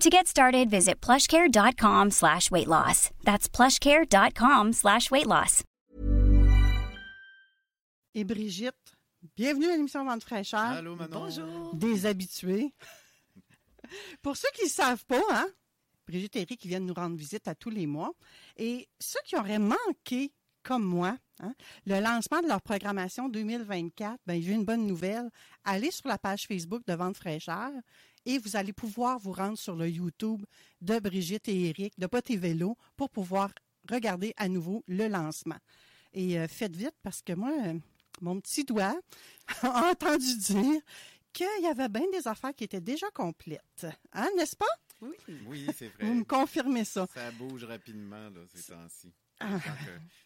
To get started, visit plushcare.com slash weight loss. That's plushcare.com slash weight loss. Et Brigitte, bienvenue à l'émission Vente fraîcheur. Allô, Manon. Bonjour. Des habitués. Pour ceux qui ne savent pas, hein, Brigitte et Eric qui viennent nous rendre visite à tous les mois. Et ceux qui auraient manqué, comme moi, hein, le lancement de leur programmation 2024, ben, j'ai une bonne nouvelle. Allez sur la page Facebook de Vente fraîcheur et vous allez pouvoir vous rendre sur le YouTube de Brigitte et Eric de Pot et Vélo pour pouvoir regarder à nouveau le lancement. Et euh, faites vite parce que moi, euh, mon petit doigt a entendu dire qu'il y avait bien des affaires qui étaient déjà complètes. Hein, n'est-ce pas? Oui, oui c'est vrai. Vous me confirmez ça. Ça bouge rapidement là, ces temps-ci. Ah.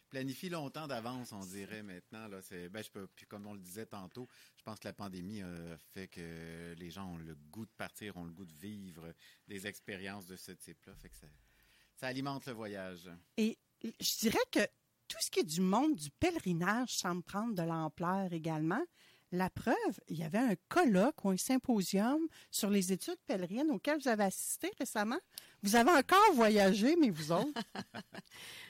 Planifie longtemps d'avance, on dirait maintenant. Là, c'est, ben, je peux, puis comme on le disait tantôt, je pense que la pandémie a fait que les gens ont le goût de partir, ont le goût de vivre des expériences de ce type-là. Fait que ça, ça alimente le voyage. Et je dirais que tout ce qui est du monde du pèlerinage semble prendre de l'ampleur également. La preuve, il y avait un colloque ou un symposium sur les études pèlerines auquel vous avez assisté récemment. Vous avez encore voyagé, mais vous autres?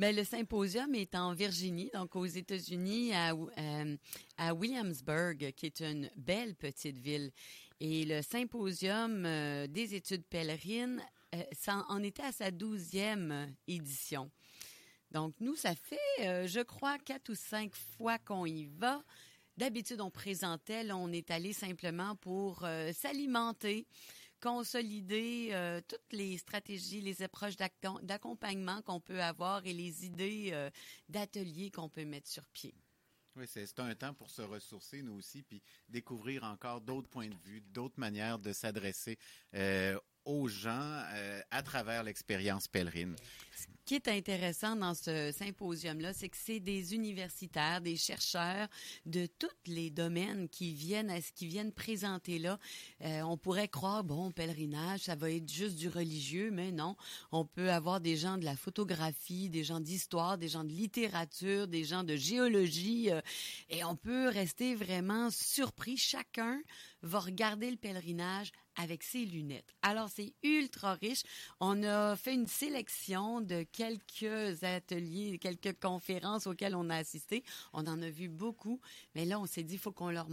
Bien, le symposium est en Virginie, donc aux États-Unis, à, euh, à Williamsburg, qui est une belle petite ville. Et le symposium euh, des études pèlerines, euh, en était à sa douzième édition. Donc, nous, ça fait, je crois, quatre ou cinq fois qu'on y va. D'habitude, on présentait, on est allé simplement pour s'alimenter, consolider euh, toutes les stratégies, les approches d'ac- d'accompagnement qu'on peut avoir et les idées euh, d'ateliers qu'on peut mettre sur pied. Oui, c'est, c'est un temps pour se ressourcer, nous aussi, puis découvrir encore d'autres points de vue, d'autres manières de s'adresser euh, aux gens euh, à travers l'expérience pèlerine. Ce qui est intéressant dans ce symposium-là, c'est que c'est des universitaires, des chercheurs de tous les domaines qui viennent à ce qui viennent présenter là. Euh, on pourrait croire bon pèlerinage, ça va être juste du religieux, mais non. On peut avoir des gens de la photographie, des gens d'histoire, des gens de littérature, des gens de géologie, euh, et on peut rester vraiment surpris. Chacun va regarder le pèlerinage avec ses lunettes. Alors, c'est ultra riche. On a fait une sélection de quelques ateliers, quelques conférences auxquelles on a assisté. On en a vu beaucoup, mais là, on s'est dit, il faut qu'on leur...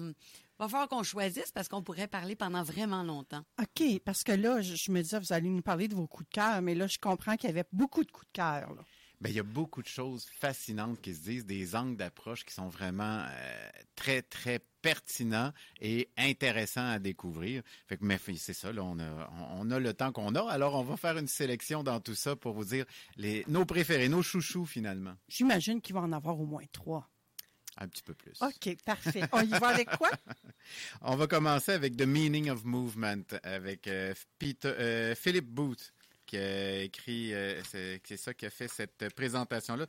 Va falloir qu'on choisisse parce qu'on pourrait parler pendant vraiment longtemps. OK, parce que là, je, je me disais, vous allez nous parler de vos coups de cœur, mais là, je comprends qu'il y avait beaucoup de coups de cœur. là. Ben, il y a beaucoup de choses fascinantes qui se disent, des angles d'approche qui sont vraiment euh, très, très pertinents et intéressants à découvrir. Fait que, mais c'est ça, là, on a, on a le temps qu'on a. Alors, on va faire une sélection dans tout ça pour vous dire les, nos préférés, nos chouchous, finalement. J'imagine qu'il va en avoir au moins trois. Un petit peu plus. OK, parfait. On y va avec quoi? On va commencer avec The Meaning of Movement avec euh, Peter, euh, Philip Booth qui a écrit, euh, c'est ça qui a fait cette présentation-là.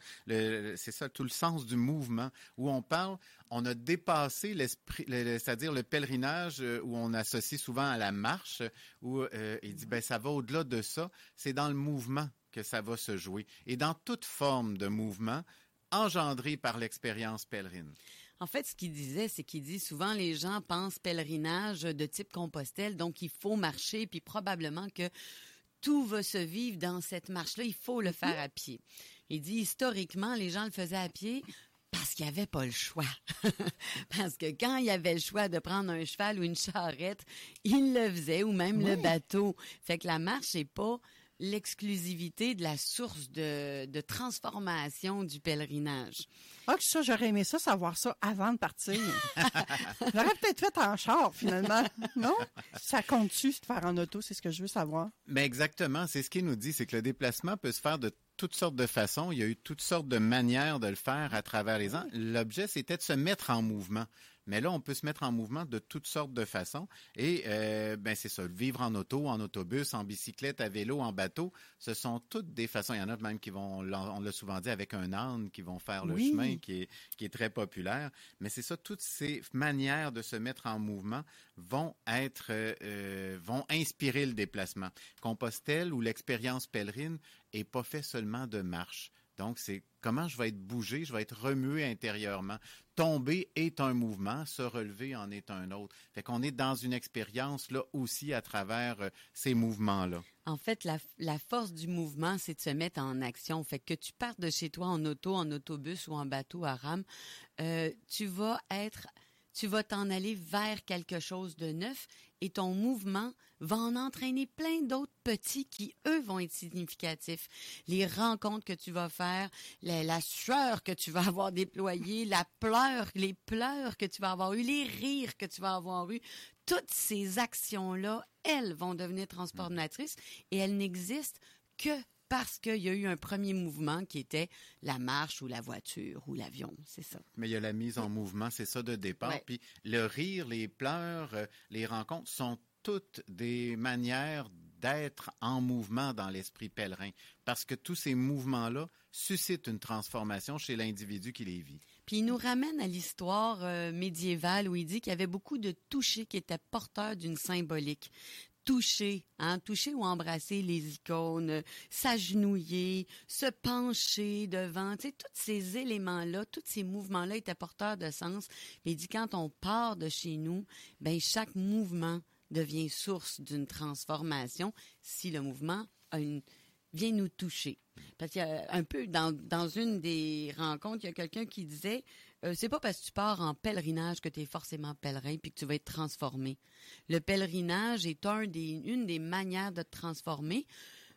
C'est ça, tout le sens du mouvement, où on parle, on a dépassé l'esprit, le- le- c'est-à-dire le pèlerinage euh, où on associe souvent à la marche, où euh, il dit, ben ça va au-delà de ça, c'est dans le mouvement que ça va se jouer. Et dans toute forme de mouvement engendré par l'expérience pèlerine. En fait, ce qu'il disait, c'est qu'il dit souvent les gens pensent pèlerinage de type Compostelle, donc il faut marcher, puis probablement que tout va se vivre dans cette marche-là. Il faut le faire à pied. Il dit historiquement, les gens le faisaient à pied parce qu'il n'y avait pas le choix. parce que quand il y avait le choix de prendre un cheval ou une charrette, il le faisait, ou même le bateau. Fait que la marche n'est pas l'exclusivité de la source de, de transformation du pèlerinage. Ah, que ça, j'aurais aimé ça, savoir ça avant de partir. J'aurais peut-être fait en char, finalement. Non? Ça compte-tu de faire en auto? C'est ce que je veux savoir. Mais exactement, c'est ce qu'il nous dit, c'est que le déplacement peut se faire de toutes sortes de façons. Il y a eu toutes sortes de manières de le faire à travers les ans. L'objet, c'était de se mettre en mouvement. Mais là, on peut se mettre en mouvement de toutes sortes de façons. Et euh, ben c'est ça, vivre en auto, en autobus, en bicyclette, à vélo, en bateau, ce sont toutes des façons. Il y en a même qui vont, on l'a souvent dit, avec un âne, qui vont faire le Oui. chemin, qui est, qui est très populaire. Mais c'est ça, toutes ces manières de se mettre en mouvement vont être, euh, euh, vont inspirer le déplacement. Compostelle ou l'expérience pèlerine est pas fait seulement de marche. Donc, c'est comment je vais être bougé, je vais être remué intérieurement. Tomber est un mouvement, se relever en est un autre. Fait qu'on est dans une expérience là aussi à travers euh, ces mouvements-là. En fait, la, force du mouvement, c'est de se mettre en action. Fait que tu partes de chez toi en auto, en autobus ou en bateau à rame, euh, tu vas être, tu vas t'en aller vers quelque chose de neuf et ton mouvement va en entraîner plein d'autres petits qui, eux, vont être significatifs. Les rencontres que tu vas faire, la, sueur que tu vas avoir déployée, la pleure, les pleurs que tu vas avoir eu, les rires que tu vas avoir eu, toutes ces actions-là, elles vont devenir transformatrices et elles n'existent que parce qu'il y a eu un premier mouvement qui était la marche ou la voiture ou l'avion, c'est ça. Mais il y a la mise en mouvement, c'est ça de départ. Ouais. Puis le rire, les pleurs, euh, les rencontres sont toutes des manières d'être en mouvement dans l'esprit pèlerin. Parce que tous ces mouvements-là suscitent une transformation chez l'individu qui les vit. Puis il nous ramène à l'histoire euh, médiévale où il dit qu'il y avait beaucoup de touchés qui étaient porteurs d'une symbolique. Toucher, hein, toucher ou embrasser les icônes, euh, s'agenouiller, se pencher devant, tu sais, tous ces éléments-là, tous ces mouvements-là étaient porteurs de sens. Mais dit quand on part de chez nous, ben chaque mouvement devient source d'une transformation si le mouvement a une, vient nous toucher. Parce qu'il y a un peu dans, dans une des rencontres, il y a quelqu'un qui disait euh, c'est pas parce que tu pars en pèlerinage que tu es forcément pèlerin puis que tu vas être transformé. Le pèlerinage est un des, une des manières de te transformer,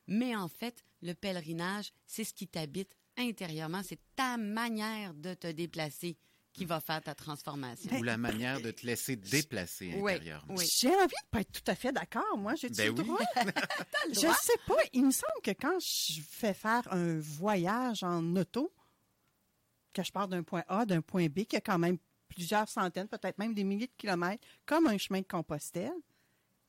mais en fait, le pèlerinage, c'est ce qui t'habite intérieurement, c'est ta manière de te déplacer qui va faire ta transformation. Ou la manière de te laisser déplacer Oui, intérieurement. oui. J'ai envie de pas être tout à fait d'accord. Moi, j'ai Ben le oui. droit? le Je droit. sais pas. Il me semble que quand je fais faire un voyage en auto, que je pars d'un point A, d'un point B, qui a quand même plusieurs centaines, peut-être même des milliers de kilomètres, comme un chemin de Compostelle,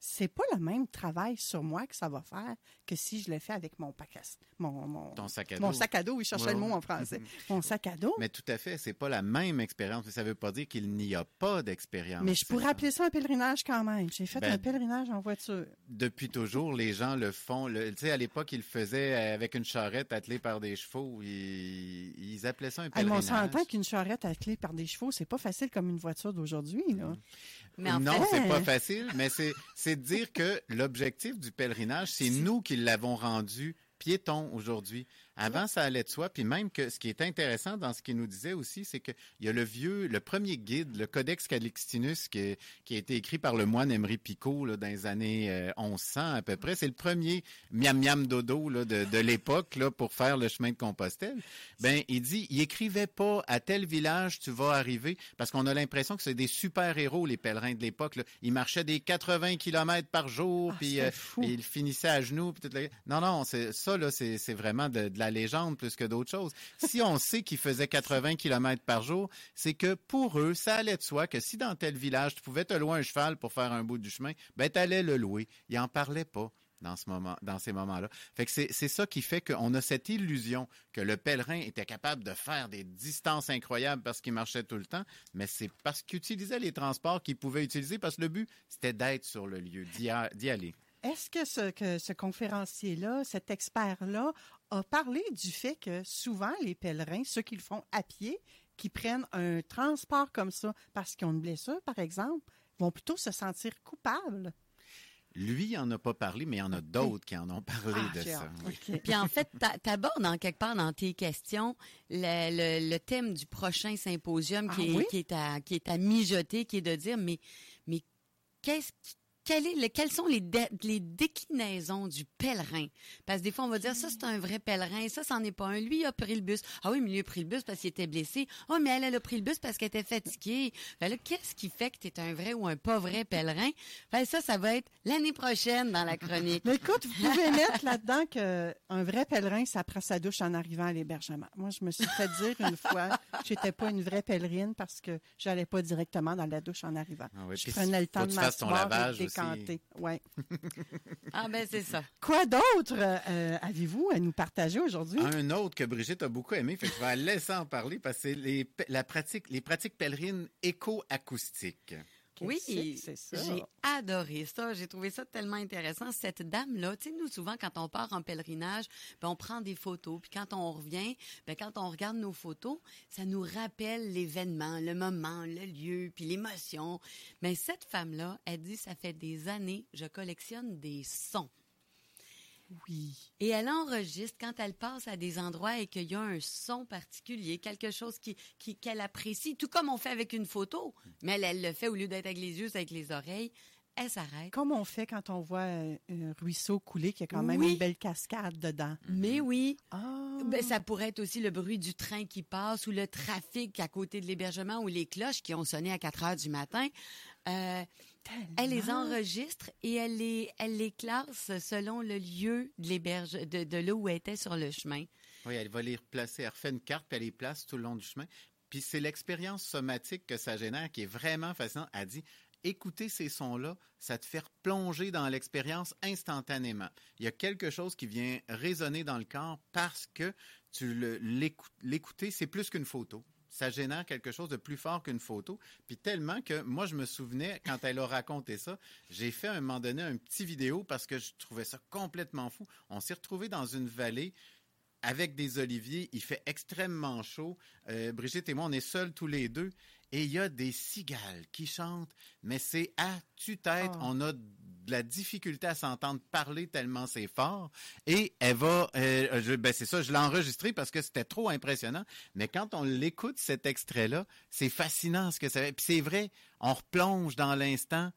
c'est pas le même travail sur moi que ça va faire que si je le fais avec mon paquet, mon, mon, Ton sac à mon dos. sac à dos. Oui, je cherchais Ouais, le mot en français. Mon sac à dos. Mais tout à fait, c'est pas la même expérience. Mais ça veut pas dire qu'il n'y a pas d'expérience. Mais je pourrais ça. appeler ça un pèlerinage quand même. J'ai fait Ben, un pèlerinage en voiture. Depuis toujours, les gens le font. Tu sais, à l'époque, ils le faisaient avec une charrette attelée par des chevaux. Ils, ils appelaient ça un Hey, mais on pèlerinage. s'entend qu'une charrette attelée par des chevaux, c'est pas facile comme une voiture d'aujourd'hui. Là. Mais en non, fait, c'est pas facile, mais c'est c'est de dire que l'objectif du pèlerinage, c'est nous qui l'avons rendu piéton aujourd'hui. Avant, ça allait de soi, puis même que ce qui est intéressant dans ce qu'il nous disait aussi, c'est qu'il y a le vieux, le premier guide, le Codex Calixtinus, qui, est- qui a été écrit par le moine Emery Picot là, dans les années euh, 1100 à peu près. C'est le premier miam miam dodo là, de, de l'époque là, pour faire le chemin de Compostelle. Ben, il dit, il écrivait pas à tel village tu vas arriver, parce qu'on a l'impression que c'est des super héros les pèlerins de l'époque. Ils marchaient des 80 kilomètres par jour, Ah, puis euh, ils finissaient à genoux. Puis toute la- Non, non, c'est ça là, c'est c'est vraiment de, de la légende plus que d'autres choses. Si on sait qu'ils faisaient 80 kilomètres par jour, c'est que pour eux, ça allait de soi que si dans tel village tu pouvais te louer un cheval pour faire un bout du chemin, ben t'allais le louer. Ils en parlaient pas dans ce moment, dans ces moments-là. Fait que c'est ça qui fait qu'on a cette illusion que le pèlerin était capable de faire des distances incroyables parce qu'il marchait tout le temps, mais c'est parce qu'il utilisait les transports qu'il pouvait utiliser parce que le but c'était d'être sur le lieu, d'y aller. Est-ce que ce, que ce conférencier-là, cet expert-là, a parlé du fait que souvent les pèlerins, ceux qui le font à pied, qui prennent un transport comme ça parce qu'ils ont une blessure, par exemple, vont plutôt se sentir coupables? Lui, il en a pas parlé, mais il y en a d'autres qui en ont parlé Ah, de ça. oui. Puis en fait, tu abordes en quelque part dans tes questions le, le- le thème du prochain symposium qui, Ah est, oui? qui, est à, qui est à mijoter, qui est de dire, mais, mais qu'est-ce qui, quel est le- quelles sont les, dé- les déclinaisons du pèlerin? Parce que des fois, on va dire, ça, c'est un vrai pèlerin, ça, c'en est pas un. Lui, il a pris le bus. Ah oui, mais lui a pris le bus parce qu'il était blessé. Ah, mais elle, elle a pris le bus parce qu'elle était fatiguée. Ben là, qu'est-ce qui fait que tu es un vrai ou un pas vrai pèlerin? Ben ça, ça va être l'année prochaine dans la chronique. Mais écoute, vous pouvez mettre là-dedans que un vrai pèlerin, ça prend sa douche en arrivant à l'hébergement. Moi, je me suis fait dire une fois que j'étais pas une vraie pèlerine parce que j'allais pas directement dans la douche en arrivant. Ah oui, je prenais le temps de ton lavage Ouais. Ah ben c'est ça. Quoi d'autre euh, avez-vous à nous partager aujourd'hui? Un autre que Brigitte a beaucoup aimé, fait que je vais la laisser en parler parce que c'est les, la pratique, les pratiques pèlerines éco-acoustiques. Oui, j'ai adoré ça. J'ai trouvé ça tellement intéressant. Cette dame-là, tu sais, nous, souvent, quand on part en pèlerinage, ben, on prend des photos. Puis quand on revient, ben, quand on regarde nos photos, ça nous rappelle l'événement, le moment, le lieu, puis l'émotion. Mais cette femme-là, elle dit, ça fait des années, je collectionne des sons. Oui. Et elle enregistre quand elle passe à des endroits et qu'il y a un son particulier, quelque chose qui, qui- qu'elle apprécie, tout comme on fait avec une photo. Mais elle, elle le fait au lieu d'être avec les yeux, c'est avec les oreilles. Elle s'arrête. Comme on fait quand on voit un ruisseau couler qui a quand même Oui. une belle cascade dedans. Mais oui, ben, ça pourrait être aussi le bruit du train qui passe ou le trafic à côté de l'hébergement ou les cloches qui ont sonné à 4 heures du matin. Euh, elle les enregistre et elle les, elle les classe selon le lieu de l'héberge, de, de là où elle était sur le chemin. Oui, elle va les replacer. Elle refait une carte, puis elle les place tout le long du chemin. Puis c'est l'expérience somatique que ça génère qui est vraiment fascinante. Elle dit écouter ces sons-là, ça te fait plonger dans l'expérience instantanément. Il y a quelque chose qui vient résonner dans le corps parce que tu le- l'écou- l'écouter, c'est plus qu'une photo. Ça génère quelque chose de plus fort qu'une photo. Puis tellement que moi, je me souvenais, quand elle a raconté ça, j'ai fait à un moment donné un petit vidéo parce que je trouvais ça complètement fou. On s'est retrouvés dans une vallée avec des oliviers. Il fait extrêmement chaud. Euh, Brigitte et moi, on est seuls tous les deux. Et il y a des cigales qui chantent, mais c'est à tue-tête. Oh. On a de la difficulté à s'entendre parler tellement c'est fort. Et elle va, euh, je- ben c'est ça, je l'ai enregistré parce que c'était trop impressionnant. Mais quand on l'écoute, cet extrait-là, c'est fascinant ce que ça fait. Puis c'est vrai, on replonge dans l'instant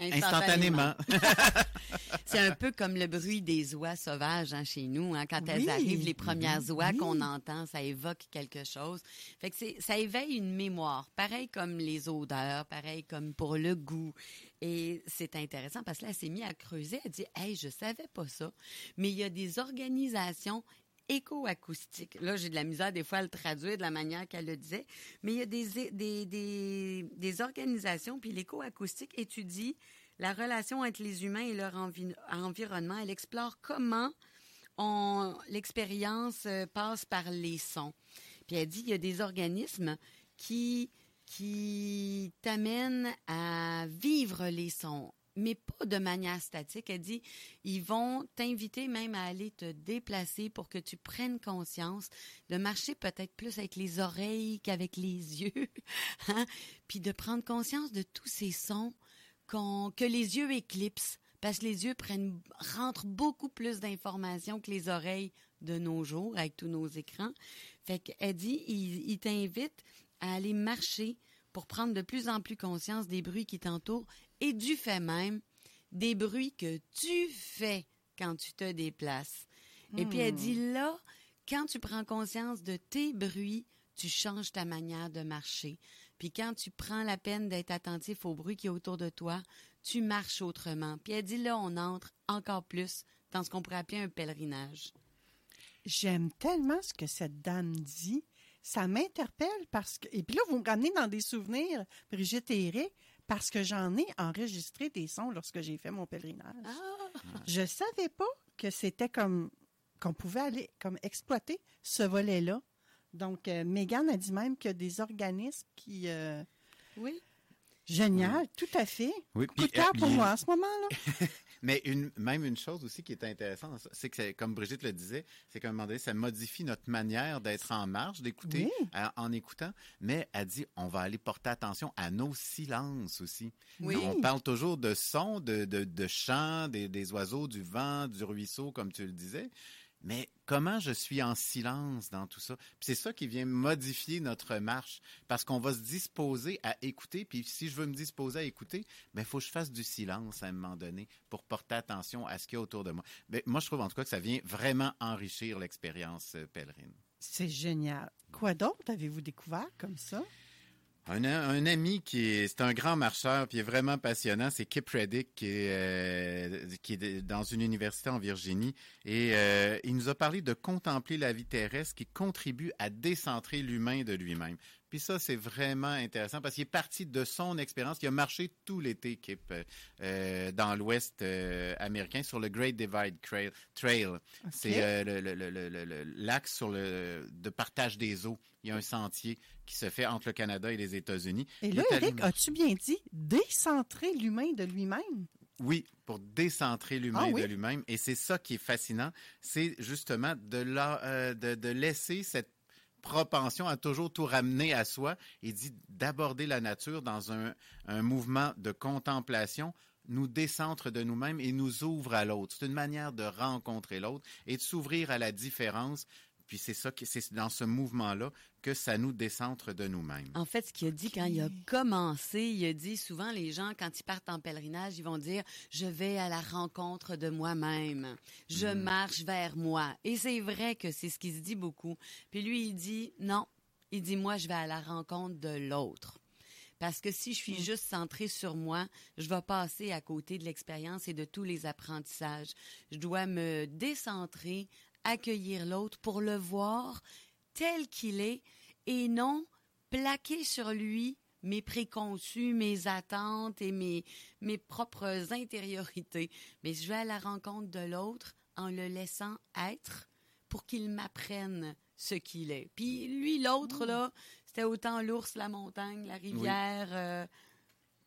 instantanément. C'est un peu comme le bruit des oies sauvages hein, chez nous. Hein, quand elles arrivent, les premières oies Oui. qu'on entend, ça évoque quelque chose. Fait que c'est, ça éveille une mémoire, pareil comme les odeurs, pareil comme pour le goût. Et c'est intéressant parce que là, elle s'est mise à creuser. Elle dit, hey, je savais pas ça, mais il y a des organisations éco-acoustiques. Là, j'ai de la misère des fois à le traduire de la manière qu'elle le disait, mais il y a des, des, des, organisations, puis l'éco-acoustique étudie la relation entre les humains et leur envi- environnement. Elle explore comment l'expérience euh, passe par les sons. Puis elle dit, il y a des organismes qui, qui t'amènent à vivre les sons, mais pas de manière statique. Elle dit, ils vont t'inviter même à aller te déplacer pour que tu prennes conscience de marcher peut-être plus avec les oreilles qu'avec les yeux, hein? puis de prendre conscience de tous ces sons qu'on- que les yeux éclipsent. Parce que les yeux prennent, rentrent beaucoup plus d'informations que les oreilles de nos jours avec tous nos écrans. Fait qu'elle dit, il, il à aller marcher pour prendre de plus en plus conscience des bruits qui t'entourent et du fait même des bruits que tu fais quand tu te déplaces. Et puis elle dit là, quand tu prends conscience de tes bruits, tu changes ta manière de marcher. Puis quand tu prends la peine d'être attentif aux bruits qui est autour de toi, tu marches autrement. Puis elle dit là, on entre encore plus dans ce qu'on pourrait appeler un pèlerinage. J'aime tellement ce que cette dame dit. Ça m'interpelle parce que. Et puis là, vous me ramenez dans des souvenirs, Brigitte et Eric, parce que j'en ai enregistré des sons lorsque j'ai fait mon pèlerinage. Je savais pas que c'était comme qu'on pouvait aller comme exploiter ce volet-là. Donc, euh, Megan a dit même qu'il y a des organismes qui. euh, Oui. Génial, tout à fait. Oui, Coup de cœur pour moi en ce moment-là. Mais une, même une chose aussi qui est intéressante, c'est que, comme Brigitte le disait, c'est qu'à un moment donné, ça modifie notre manière d'être en marche, d'écouter Oui. euh, en écoutant. Mais elle dit, on va aller porter attention à nos silences aussi. Oui. On parle toujours de sons, de, de, de chants, des, des oiseaux, du vent, du ruisseau, comme tu le disais. Mais comment je suis en silence dans tout ça? Puis c'est ça qui vient modifier notre marche, parce qu'on va se disposer à écouter, puis si je veux me disposer à écouter, ben il faut que je fasse du silence à un moment donné pour porter attention à ce qu'il y a autour de moi. Ben, moi, je trouve en tout cas que ça vient vraiment enrichir l'expérience euh, pèlerine. C'est génial. Quoi d'autre avez-vous découvert comme ça? Un, ami qui est, c'est un grand marcheur, puis est vraiment passionnant, c'est Kip Reddick, qui est, euh, dans une université en Virginie. Et euh, il nous a parlé de contempler la vie terrestre qui contribue à décentrer l'humain de lui-même. Puis ça, c'est vraiment intéressant parce qu'il est parti de son expérience. Il a marché tout l'été, Kip, euh, dans l'Ouest euh, américain sur le Great Divide Trail. C'est euh, l'axe sur le de partage des eaux. Il y a un sentier qui se fait entre le Canada et les États-Unis. Et là, Eric, as-tu bien dit décentrer l'humain de lui-même? Oui, pour décentrer l'humain ah de lui-même. Et c'est ça qui est fascinant, c'est justement de, la, euh, de, de laisser cette propension à toujours tout ramener à soi. Il dit d'aborder la nature dans un, un, mouvement de contemplation nous décentre de nous-mêmes et nous ouvre à l'autre. C'est une manière de rencontrer l'autre et de s'ouvrir à la différence puis c'est ça, c'est dans ce mouvement-là que ça nous décentre de nous-mêmes. En fait, ce qu'il a dit quand il a commencé, il a dit souvent les gens, quand ils partent en pèlerinage, ils vont dire Je vais à la rencontre de moi-même. Je mm. marche vers moi. Et c'est vrai que c'est ce qu'il se dit beaucoup. Puis lui, il dit Non. Il dit Moi, je vais à la rencontre de l'autre. Parce que si je suis mm. juste centré sur moi, je vais passer à côté de l'expérience et de tous les apprentissages. Je dois me décentrer accueillir l'autre, pour le voir tel qu'il est et non plaquer sur lui mes préconçus, mes attentes et mes, mes propres intériorités. Mais je vais à la rencontre de l'autre en le laissant être pour qu'il m'apprenne ce qu'il est. Puis lui, l'autre, là, c'était autant l'ours, la montagne, la rivière. Euh,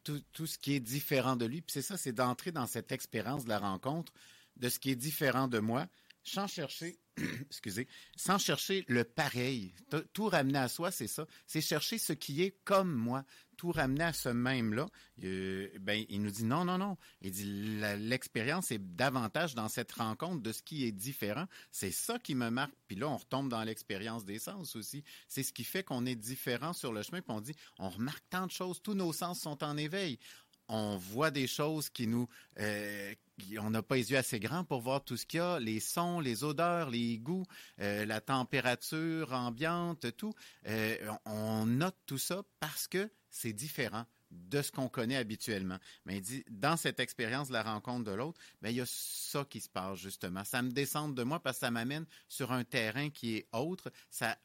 tout, tout, ce qui est différent de lui. Puis c'est ça, c'est d'entrer dans cette expérience de la rencontre, de ce qui est différent de moi, sans chercher, excusez, sans chercher le pareil. Tout ramener à soi, c'est ça. C'est chercher ce qui est comme moi. Tout ramener à ce même-là. Ben, il nous dit non, non, non. Il dit l'expérience est davantage dans cette rencontre de ce qui est différent. C'est ça qui me marque. Puis là, on retombe dans l'expérience des sens aussi. C'est ce qui fait qu'on est différent sur le chemin. Puis on dit, on remarque tant de choses. Tous nos sens sont en éveil on voit des choses qui nous... Euh, on n'a pas les yeux assez grands pour voir tout ce qu'il y a, les sons, les odeurs, les goûts, euh, la température ambiante, tout. Euh, on note tout ça parce que c'est différent de ce qu'on connaît habituellement. Mais il dit, dans cette expérience de la rencontre de l'autre, ben, il y a ça qui se passe justement. Ça me descend de moi parce que ça m'amène sur un terrain qui est autre. Ça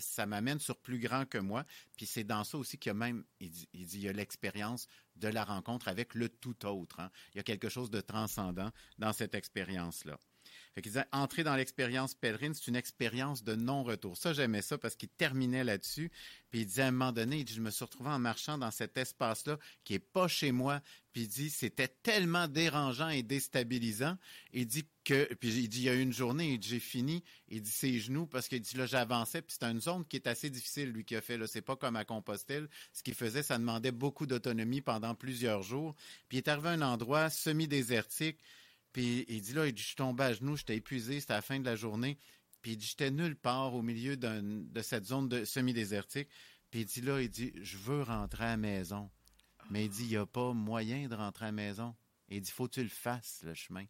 ça m'amène sur plus grand que moi. Puis c'est dans ça aussi qu'il y a même, il dit, il, y a l'expérience de la rencontre avec le tout autre. Hein. Il y a quelque chose de transcendant dans cette expérience-là. Fait qu'il disait, entrer dans l'expérience pèlerine, c'est une expérience de non-retour. Ça, j'aimais ça parce qu'il terminait là-dessus. Puis il disait, à un moment donné, il dit, je me suis retrouvé en marchant dans cet espace-là qui est pas chez moi. Puis il dit, c'était tellement dérangeant et déstabilisant. Il dit que, puis il dit, il y a une journée, j'ai fini. Il dit, ses genoux, parce qu'il dit, là, j'avançais. Puis c'est une zone qui est assez difficile, lui, qui a fait, là. C'est pas comme à Compostelle. Ce qu'il faisait, ça demandait beaucoup d'autonomie pendant plusieurs jours. Puis il est arrivé à un endroit semi-désertique. Puis il dit là, il dit, je suis tombé à genoux, j'étais épuisé, c'était la fin de la journée. Puis il dit, j'étais nulle part au milieu de cette zone semi-désertique. Puis il dit là, il dit, je veux rentrer à la maison. Mais il dit, il n'y a pas moyen de rentrer à la maison. il dit, faut que tu le fasses, le chemin.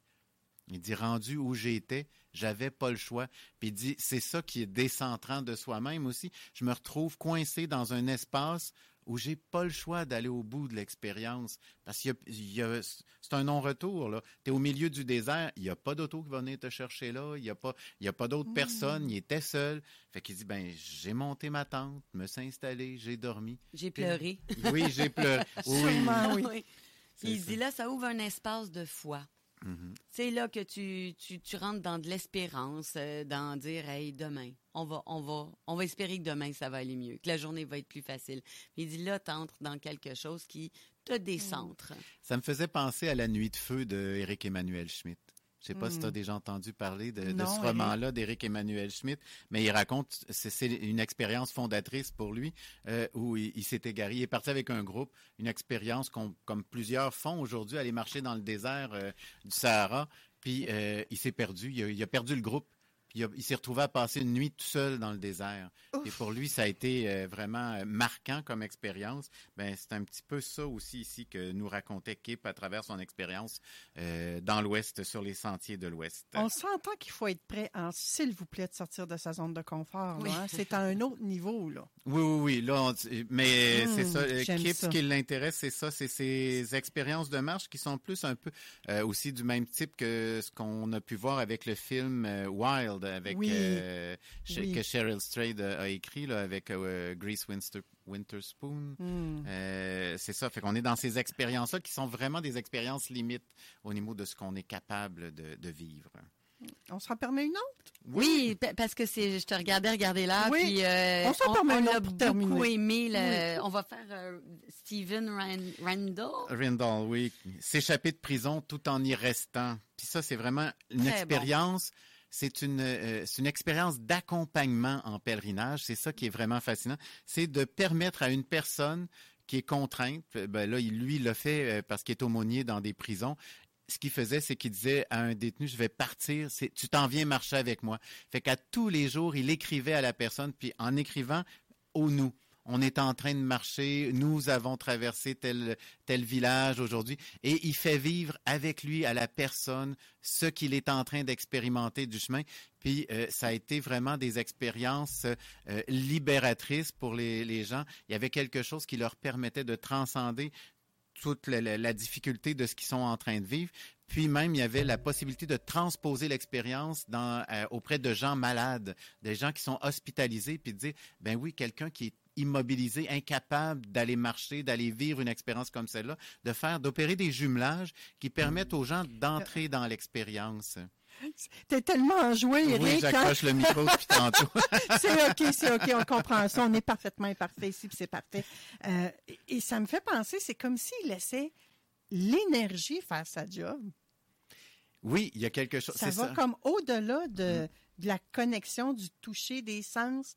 Il dit, rendu où j'étais, j'avais pas le choix. Puis il dit, c'est ça qui est décentrant de soi-même aussi. Je me retrouve coincé dans un espace où j'ai pas le choix d'aller au bout de l'expérience. Parce que c'est un non-retour. Tu es au milieu du désert, il n'y a pas d'auto qui va venir te chercher là, il n'y a pas, y a pas d'autres mmh. personnes, il était seul. Fait qu'il dit, ben j'ai monté ma tente, me suis installé, j'ai dormi. J'ai pleuré. Oui, j'ai pleuré. oui. oui. Il dit là, ça ouvre un espace de foi. Mm-hmm. C'est là que tu, tu, tu, rentres dans de l'espérance, euh, dans dire hey demain, on va on va on va espérer que demain ça va aller mieux, que la journée va être plus facile. il dit là tu entres dans quelque chose qui te décentre. Ça me faisait penser à la nuit de feu de Eric Emmanuel Schmitt. Je sais pas si tu as hmm. déjà entendu parler de, ce roman-là d'Éric Emmanuel Schmitt, mais il raconte, c'est une expérience fondatrice pour lui, euh, où il, s'est égaré. Il est parti avec un groupe, une expérience comme plusieurs font aujourd'hui, aller marcher dans le désert euh, du Sahara. Puis euh, il s'est perdu, il a, il a perdu le groupe. Puis il, s'est retrouvé à passer une nuit tout seul dans le désert. Et pour lui, ça a été euh, vraiment euh, marquant comme expérience. Ben, c'est un petit peu ça aussi ici que nous racontait Kip à travers son expérience euh, dans l'Ouest, sur les sentiers de l'Ouest. On s'entend qu'il faut être prêt, en s'il vous plaît, de sortir de sa zone de confort. Oui. hein. C'est à un autre niveau. là. Oui, oui, oui. Là, on- mais Mmh, c'est ça. Kip, ça. ce qui l'intéresse, c'est ça, c'est ces expériences de marche qui sont plus un peu euh, aussi du même type que ce qu'on a pu voir avec le film euh, Wild, avec Oui. euh, Oui. que Cheryl Strayed a a écrit là, avec euh, Grease Winter, Winterspoon. Hmm. Euh, c'est ça. Fait qu'on est dans ces expériences-là qui sont vraiment des expériences limites au niveau de ce qu'on est capable de, de vivre. On s'en permet une autre? Oui, pa- parce que c'est, je te regardais regarder là, Oui. puis euh, On s'en permet une autre pour terminer. beaucoup aimé. le- On va faire euh, Ran- Randall. Rindall, oui. S'échapper de prison tout en y restant. Puis ça, c'est vraiment une Très expérience. C'est une, euh, une expérience d'accompagnement en pèlerinage. C'est ça qui est vraiment fascinant. C'est de permettre à une personne qui est contrainte, ben là, lui, il l'a fait euh, parce qu'il est aumônier dans des prisons. Ce qu'il faisait, c'est qu'il disait à un détenu, je vais partir, tu t'en viens marcher avec moi. Fait qu'à tous les jours, il écrivait à la personne, puis en écrivant au nous. On est en train de marcher, nous avons traversé tel, tel village aujourd'hui, et il fait vivre avec lui, à la personne, ce qu'il est en train d'expérimenter du chemin. Puis euh, ça a été vraiment des expériences euh, libératrices pour les, gens. Il y avait quelque chose qui leur permettait de transcender toute la, difficulté de ce qu'ils sont en train de vivre. Puis même, il y avait la possibilité de transposer l'expérience euh, auprès de gens malades, des gens qui sont hospitalisés, puis de dire, ben oui, quelqu'un qui est immobilisé, incapable d'aller marcher, d'aller vivre une expérience comme celle-là, de faire, d'opérer des jumelages qui permettent aux gens d'entrer dans l'expérience. T'es tellement enjoué, Oui, Eric. hein? j'accroche le micro depuis tantôt. c'est OK, c'est OK, on comprend ça. On est parfaitement imparfait ici, puis c'est parfait. Euh, et- ça me fait penser, c'est comme s'il laissait l'énergie faire sa job. Oui, il y a quelque chose. Ça va ça. comme au-delà de, de la connexion du toucher des sens,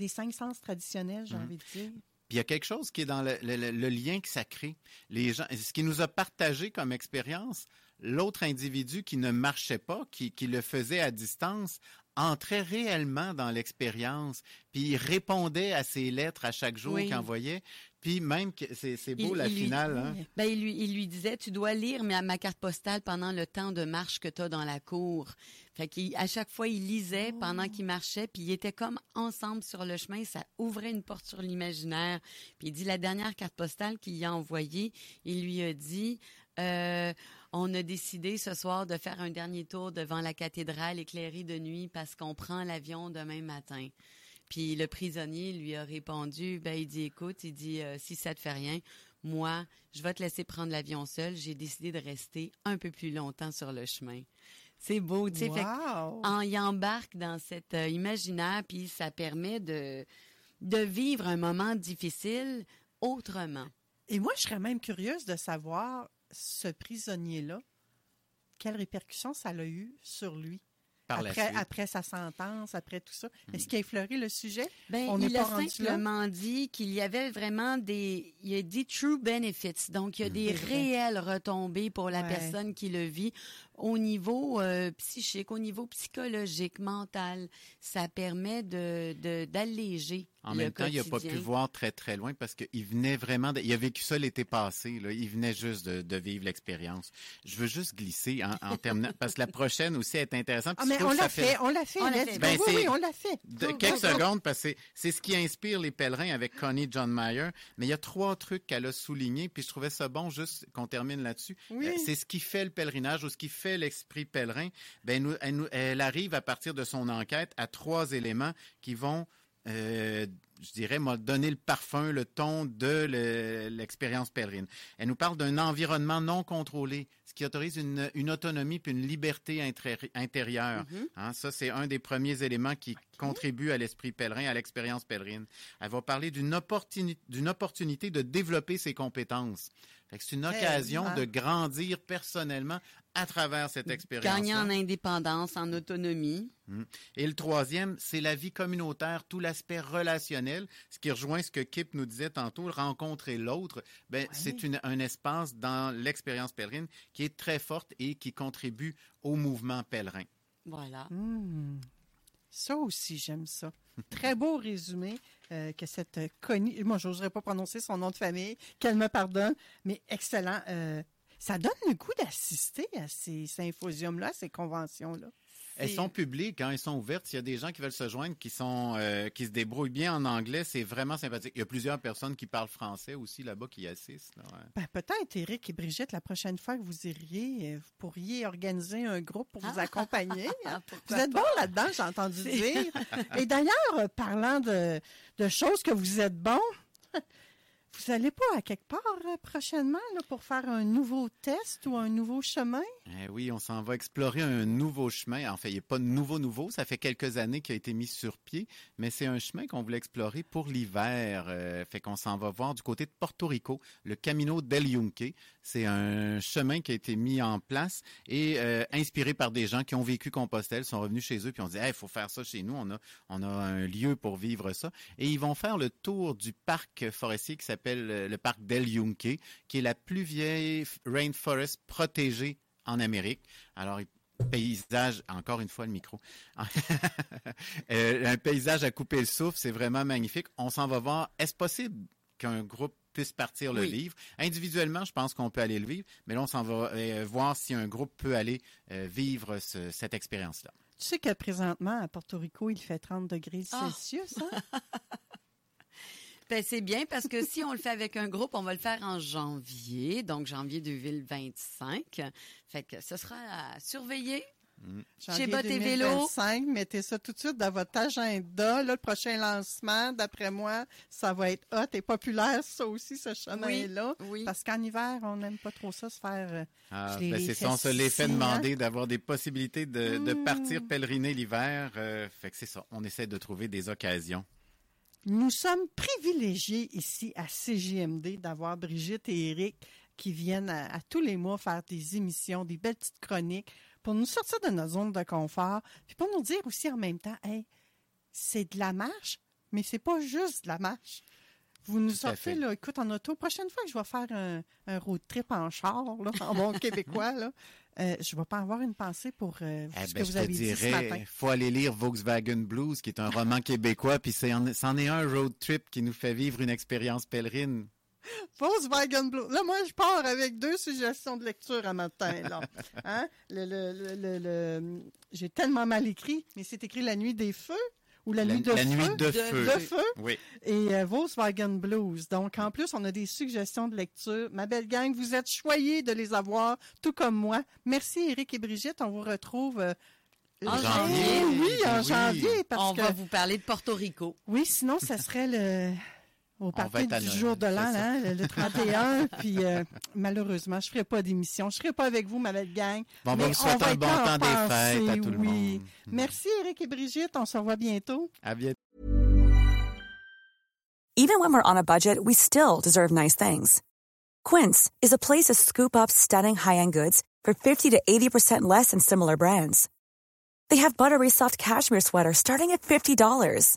des cinq sens traditionnels, j'ai envie de dire. Puis il y a quelque chose qui est dans le, le- le- le lien que ça crée. Les gens, ce qui nous a partagé comme expérience, l'autre individu qui ne marchait pas, qui, qui le faisait à distance, entrait réellement dans l'expérience, puis il répondait à ses lettres à chaque jour Oui. qu'il envoyait. Puis même, que c'est c'est beau Il- la il lui- finale. hein. Ben, il, lui, il lui disait, tu dois lire ma, ma carte postale pendant le temps de marche que tu as dans la cour. Fait qu'à chaque fois, il lisait pendant qu'il marchait, puis ils étaient comme ensemble sur le chemin. Ça ouvrait une porte sur l'imaginaire. Puis il dit, la dernière carte postale qu'il a envoyée, il lui a dit, euh, on a décidé ce soir de faire un dernier tour devant la cathédrale éclairée de nuit parce qu'on prend l'avion demain matin. Puis le prisonnier lui a répondu, ben il dit écoute, il dit euh, si ça te fait rien, moi, je vais te laisser prendre l'avion seul. J'ai décidé de rester un peu plus longtemps sur le chemin. C'est beau, tu sais. Wow! en- il embarque dans cet euh, imaginaire, puis ça permet de de vivre un moment difficile autrement. Et moi, je serais même curieuse de savoir, ce prisonnier-là, quelles répercussions ça a eu sur lui Par après, sa sentence, après tout ça? Est-ce qu'il a effleuré le sujet? Ben, On il a simplement dit qu'il y avait vraiment des, il a dit true benefits, donc il y a des C'est vrai. réelles retombées pour la Ouais. personne qui le vit au niveau euh, psychique, au niveau psychologique, mental. Ça permet de de- d'alléger. En le même temps, il n'a pas pu voir très très loin parce qu'il venait vraiment, de- il a vécu ça l'été passé. Là. Il venait juste de, de vivre l'expérience. Je veux juste glisser en, en terminant parce que la prochaine aussi est intéressante. Ah, mais on l'a fait, on l'a fait. On l'a let's fait. go. Ben, oui, on l'a fait. De Go, quelques go, go. secondes, parce que c'est- c'est ce qui inspire les pèlerins avec Connie John Mayer. Mais il y a trois trucs qu'elle a soulignés, puis je trouvais ça bon juste qu'on termine là-dessus. Oui. Euh, C'est ce qui fait le pèlerinage ou ce qui fait l'esprit pèlerin. Ben, nous- elle, nous- elle arrive à partir de son enquête à trois éléments qui vont, euh, je dirais, donner le parfum, le ton de le- l'expérience pèlerine. Elle nous parle d'un environnement non contrôlé, ce qui autorise une, une autonomie puis une liberté intérieure. Hein, ça, c'est un des premiers éléments qui contribue à l'esprit pèlerin, à l'expérience pèlerine. Elle va parler d'une opportuni- d'une opportunité de développer ses compétences. C'est une occasion de grandir personnellement à travers cette expérience. Gagner en indépendance, en autonomie. Et le troisième, c'est la vie communautaire, tout l'aspect relationnel, ce qui rejoint ce que Kip nous disait tantôt, rencontrer l'autre. Ben, C'est une- un espace dans l'expérience pèlerine qui est très forte et qui contribue au mouvement pèlerin. Voilà. Hmm. Ça aussi, j'aime ça. Très beau résumé euh, que cette euh, Connie, moi, j'oserais pas prononcer son nom de famille, qu'elle me pardonne, mais excellent. Euh, ça donne le goût d'assister à ces symposiums-là, ces conventions-là. Elles sont publiques, hein, elles sont ouvertes. S'il y a des gens qui veulent se joindre, qui sont, euh, qui se débrouillent bien en anglais, c'est vraiment sympathique. Il y a plusieurs personnes qui parlent français aussi là-bas qui assistent. là, ouais. Ben, peut-être, Éric et Brigitte, la prochaine fois que vous iriez, euh, vous pourriez organiser un groupe pour vous accompagner. hein. Ah, Vous êtes bon là-dedans, j'ai entendu dire. Et d'ailleurs, euh, parlant de, de choses que vous êtes bon, vous allez pas à quelque part prochainement là, pour faire un nouveau test ou un nouveau chemin? Eh oui, on s'en va explorer un nouveau chemin. En fait, il n'est pas nouveau, nouveau. Ça fait quelques années qu'il a été mis sur pied, mais c'est un chemin qu'on voulait explorer pour l'hiver. Euh, fait qu'on s'en va voir du côté de Porto Rico, le Camino del Yunque. C'est un chemin qui a été mis en place et euh, inspiré par des gens qui ont vécu Compostelle, sont revenus chez eux puis ont dit, il faut faire ça chez nous. On a, on a un lieu pour vivre ça. Et ils vont faire le tour du parc forestier qui s'appelle euh, le parc del Yunque, qui est la plus vieille rainforest protégée en Amérique. Alors, paysage, encore une fois le micro, Euh, un paysage à couper le souffle, c'est vraiment magnifique. On s'en va voir. Est-ce possible qu'un groupe puisse partir le Oui. vivre? Individuellement, je pense qu'on peut aller le vivre, mais là, on s'en va euh, voir si un groupe peut aller euh, vivre ce- cette expérience-là. Tu sais que présentement, à Porto Rico, il fait 30 degrés Ah. Celsius. hein? Ben, c'est bien parce que si on le fait avec un groupe, on va le faire en janvier, donc janvier 2025. Fait que ce sera à surveiller. Janvier Bas tes 2025, mettez ça tout de suite dans votre agenda. Là, le prochain lancement, d'après moi, ça va être hot et populaire, ça aussi, ce chemin-là. oui. Parce qu'en hiver, on n'aime pas trop ça, se faire... euh, Ah, ben, c'est ça, on se les fait demander d'avoir des possibilités de, de Mm. partir pèleriner l'hiver. euh, fait que c'est ça, on essaie de trouver des occasions. Nous sommes privilégiés ici à CGMD d'avoir Brigitte et Eric qui viennent à, à tous les mois faire des émissions, des belles petites chroniques pour nous sortir de notre zone de confort, puis pour nous dire aussi en même temps, hey, c'est de la marche, mais c'est pas juste de la marche. Vous nous sortez, là, écoute, en auto, prochaine fois que je vais faire un, un road trip en char, là, en bon québécois, là, euh, je vais pas avoir une pensée pour euh, Eh ce ben, que vous je te avez dit ce matin. dirais, faut aller lire Volkswagen Blues, qui est un roman québécois, puis c'en est un road trip qui nous fait vivre une expérience pèlerine. Volkswagen Blue. Là, moi, je pars avec deux suggestions de lecture à matin. Là. Hein? Le, le- le- le- le- J'ai tellement mal écrit, mais c'est écrit La nuit des feux ou La, La, nuit de la feu? nuit de, De- feu. de feu? Oui. Et euh, Volkswagen Blues. Donc, en plus, on a des suggestions de lecture. Ma belle gang, vous êtes choyés de les avoir, tout comme moi. Merci, Eric et Brigitte. On vous retrouve. euh, En janvier. Oui, en Oui. janvier. Parce on que, va vous parler de Porto Rico. oui, sinon, ça serait le. Au va parti du jour de l'an, hein, le, le 31. puis euh, malheureusement, je ne ferai pas d'émission. Je ne serai pas avec vous, ma belle gang. Bon, on Mais vous souhaiter va un bon en temps des fêtes à tout le oui. monde. Merci, Eric et Brigitte. On se revoit bientôt. À bientôt. Even when we're on a budget, we still deserve nice things. Quince is a place to scoop up stunning high-end goods for 50 to 80% less than similar brands. They have buttery soft cashmere sweaters starting at $50,